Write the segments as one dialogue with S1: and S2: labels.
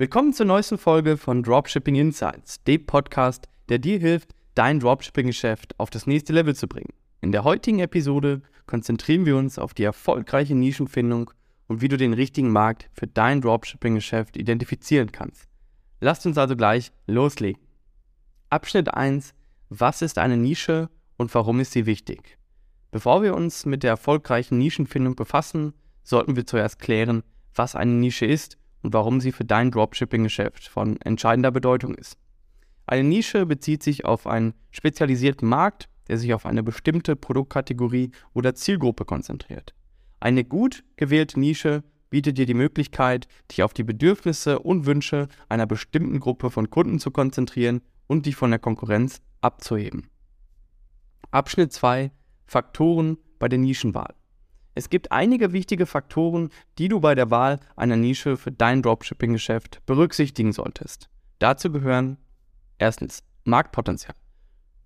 S1: Willkommen zur neuesten Folge von Dropshipping Insights, dem Podcast, der dir hilft, dein Dropshipping-Geschäft auf das nächste Level zu bringen. In der heutigen Episode konzentrieren wir uns auf die erfolgreiche Nischenfindung und wie du den richtigen Markt für dein Dropshipping-Geschäft identifizieren kannst. Lasst uns also gleich loslegen. Abschnitt 1. Was ist eine Nische und warum ist sie wichtig? Bevor wir uns mit der erfolgreichen Nischenfindung befassen, sollten wir zuerst klären, was eine Nische ist und warum sie für dein Dropshipping-Geschäft von entscheidender Bedeutung ist. Eine Nische bezieht sich auf einen spezialisierten Markt, der sich auf eine bestimmte Produktkategorie oder Zielgruppe konzentriert. Eine gut gewählte Nische bietet dir die Möglichkeit, dich auf die Bedürfnisse und Wünsche einer bestimmten Gruppe von Kunden zu konzentrieren und dich von der Konkurrenz abzuheben. Abschnitt 2 Faktoren bei der Nischenwahl. Es gibt einige wichtige Faktoren, die du bei der Wahl einer Nische für dein Dropshipping-Geschäft berücksichtigen solltest. Dazu gehören erstens Marktpotenzial.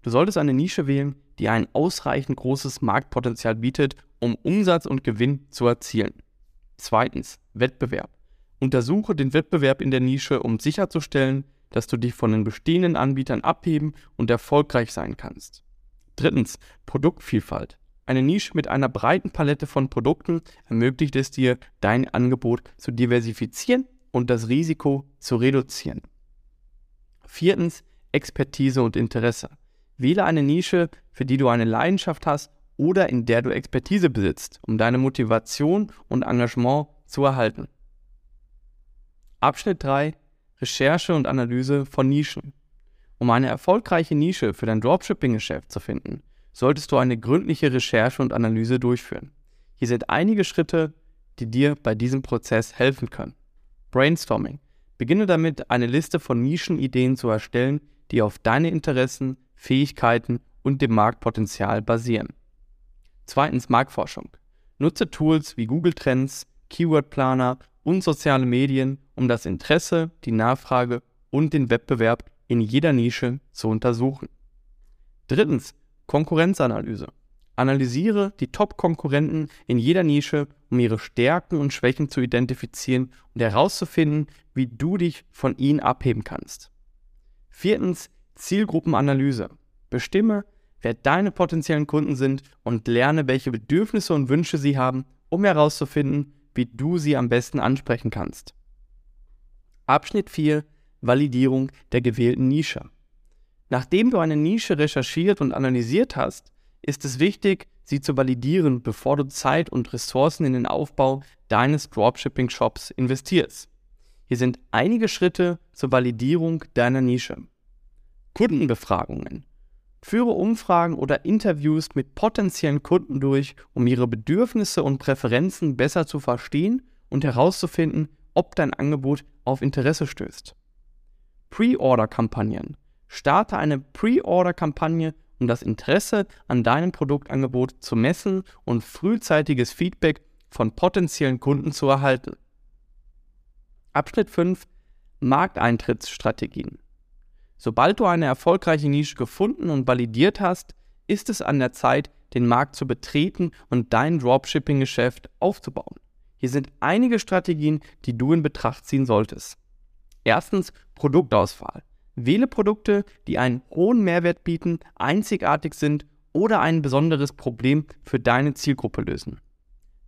S1: Du solltest eine Nische wählen, die ein ausreichend großes Marktpotenzial bietet, um Umsatz und Gewinn zu erzielen. Zweitens Wettbewerb. Untersuche den Wettbewerb in der Nische, um sicherzustellen, dass du dich von den bestehenden Anbietern abheben und erfolgreich sein kannst. Drittens Produktvielfalt. Eine Nische mit einer breiten Palette von Produkten ermöglicht es dir, dein Angebot zu diversifizieren und das Risiko zu reduzieren. Viertens, Expertise und Interesse. Wähle eine Nische, für die du eine Leidenschaft hast oder in der du Expertise besitzt, um deine Motivation und Engagement zu erhalten. Abschnitt 3. Recherche und Analyse von Nischen. Um eine erfolgreiche Nische für dein Dropshipping-Geschäft zu finden, solltest du eine gründliche Recherche und Analyse durchführen. Hier sind einige Schritte, die dir bei diesem Prozess helfen können. Brainstorming. Beginne damit, eine Liste von Nischenideen zu erstellen, die auf deine Interessen, Fähigkeiten und dem Marktpotenzial basieren. Zweitens Marktforschung. Nutze Tools wie Google Trends, Keyword Planer und soziale Medien, um das Interesse, die Nachfrage und den Wettbewerb in jeder Nische zu untersuchen. Drittens Konkurrenzanalyse. Analysiere die Top-Konkurrenten in jeder Nische, um ihre Stärken und Schwächen zu identifizieren und herauszufinden, wie du dich von ihnen abheben kannst. Viertens, Zielgruppenanalyse. Bestimme, wer deine potenziellen Kunden sind und lerne, welche Bedürfnisse und Wünsche sie haben, um herauszufinden, wie du sie am besten ansprechen kannst. Abschnitt 4. Validierung der gewählten Nische. Nachdem du eine Nische recherchiert und analysiert hast, ist es wichtig, sie zu validieren, bevor du Zeit und Ressourcen in den Aufbau deines Dropshipping-Shops investierst. Hier sind einige Schritte zur Validierung deiner Nische. Kundenbefragungen. Führe Umfragen oder Interviews mit potenziellen Kunden durch, um ihre Bedürfnisse und Präferenzen besser zu verstehen und herauszufinden, ob dein Angebot auf Interesse stößt. Pre-Order-Kampagnen. Starte eine Pre-Order-Kampagne, um das Interesse an deinem Produktangebot zu messen und frühzeitiges Feedback von potenziellen Kunden zu erhalten. Abschnitt 5 Markteintrittsstrategien. Sobald du eine erfolgreiche Nische gefunden und validiert hast, ist es an der Zeit, den Markt zu betreten und dein Dropshipping-Geschäft aufzubauen. Hier sind einige Strategien, die du in Betracht ziehen solltest. Erstens Produktauswahl. Wähle Produkte, die einen hohen Mehrwert bieten, einzigartig sind oder ein besonderes Problem für deine Zielgruppe lösen.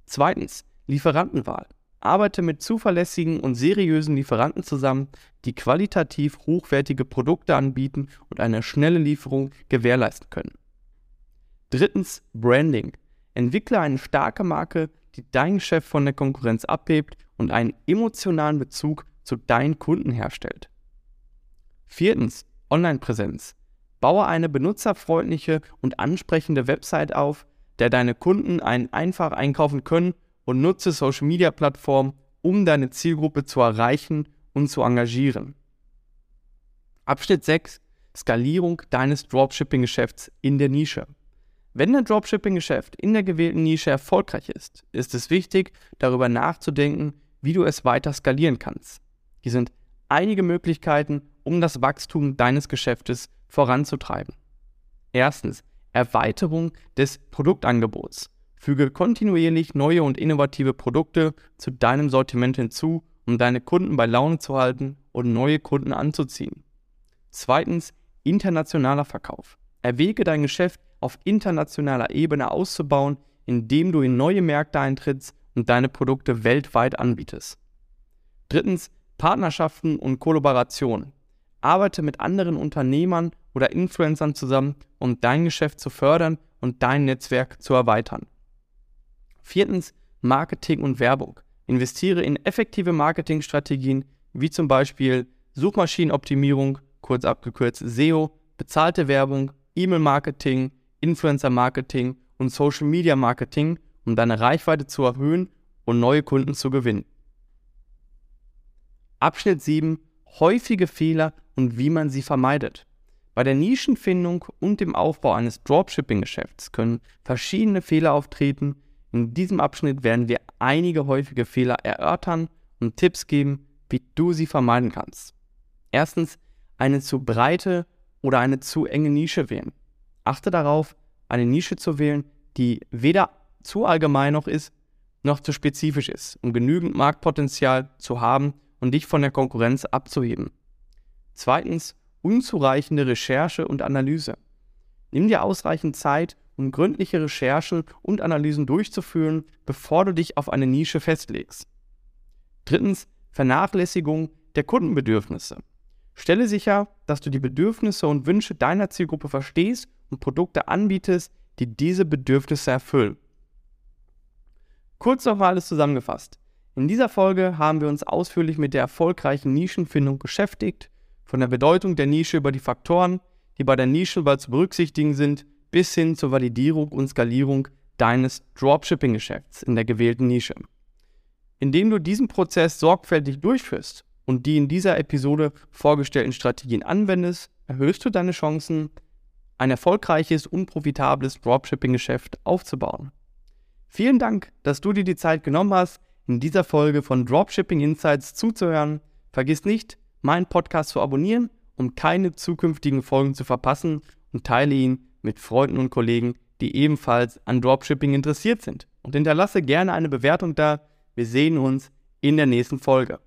S1: Zweitens, Lieferantenwahl. Arbeite mit zuverlässigen und seriösen Lieferanten zusammen, die qualitativ hochwertige Produkte anbieten und eine schnelle Lieferung gewährleisten können. Drittens, Branding. Entwickle eine starke Marke, die dein Geschäft von der Konkurrenz abhebt und einen emotionalen Bezug zu deinen Kunden herstellt. Viertens, Online-Präsenz. Baue eine benutzerfreundliche und ansprechende Website auf, der deine Kunden einen einfach einkaufen können und nutze Social-Media-Plattformen, um deine Zielgruppe zu erreichen und zu engagieren. Abschnitt 6. Skalierung deines Dropshipping-Geschäfts in der Nische. Wenn dein Dropshipping-Geschäft in der gewählten Nische erfolgreich ist, ist es wichtig, darüber nachzudenken, wie du es weiter skalieren kannst. Hier sind einige Möglichkeiten, um das Wachstum deines Geschäftes voranzutreiben. Erstens, Erweiterung des Produktangebots. Füge kontinuierlich neue und innovative Produkte zu deinem Sortiment hinzu, um deine Kunden bei Laune zu halten und neue Kunden anzuziehen. Zweitens, internationaler Verkauf. Erwäge dein Geschäft auf internationaler Ebene auszubauen, indem du in neue Märkte eintrittst und deine Produkte weltweit anbietest. Drittens, Partnerschaften und Kollaborationen. Arbeite mit anderen Unternehmern oder Influencern zusammen, um dein Geschäft zu fördern und dein Netzwerk zu erweitern. Viertens, Marketing und Werbung. Investiere in effektive Marketingstrategien wie zum Beispiel Suchmaschinenoptimierung, kurz abgekürzt SEO, bezahlte Werbung, E-Mail-Marketing, Influencer-Marketing und Social-Media-Marketing, um deine Reichweite zu erhöhen und neue Kunden zu gewinnen. Abschnitt 7. Häufige Fehler und wie man sie vermeidet. Bei der Nischenfindung und dem Aufbau eines Dropshipping-Geschäfts können verschiedene Fehler auftreten. In diesem Abschnitt werden wir einige häufige Fehler erörtern und Tipps geben, wie du sie vermeiden kannst. Erstens, eine zu breite oder eine zu enge Nische wählen. Achte darauf, eine Nische zu wählen, die weder zu allgemein noch ist, noch zu spezifisch ist, um genügend Marktpotenzial zu haben und dich von der Konkurrenz abzuheben. Zweitens, unzureichende Recherche und Analyse. Nimm dir ausreichend Zeit, um gründliche Recherchen und Analysen durchzuführen, bevor du dich auf eine Nische festlegst. Drittens, Vernachlässigung der Kundenbedürfnisse. Stelle sicher, dass du die Bedürfnisse und Wünsche deiner Zielgruppe verstehst und Produkte anbietest, die diese Bedürfnisse erfüllen. Kurz nochmal alles zusammengefasst. In dieser Folge haben wir uns ausführlich mit der erfolgreichen Nischenfindung beschäftigt, von der Bedeutung der Nische über die Faktoren, die bei der Nischenwahl zu berücksichtigen sind, bis hin zur Validierung und Skalierung deines Dropshipping-Geschäfts in der gewählten Nische. Indem du diesen Prozess sorgfältig durchführst und die in dieser Episode vorgestellten Strategien anwendest, erhöhst du deine Chancen, ein erfolgreiches und profitables Dropshipping-Geschäft aufzubauen. Vielen Dank, dass du dir die Zeit genommen hast, in dieser Folge von Dropshipping Insights zuzuhören. Vergiss nicht, meinen Podcast zu abonnieren, um keine zukünftigen Folgen zu verpassen und teile ihn mit Freunden und Kollegen, die ebenfalls an Dropshipping interessiert sind. Und hinterlasse gerne eine Bewertung da. Wir sehen uns in der nächsten Folge.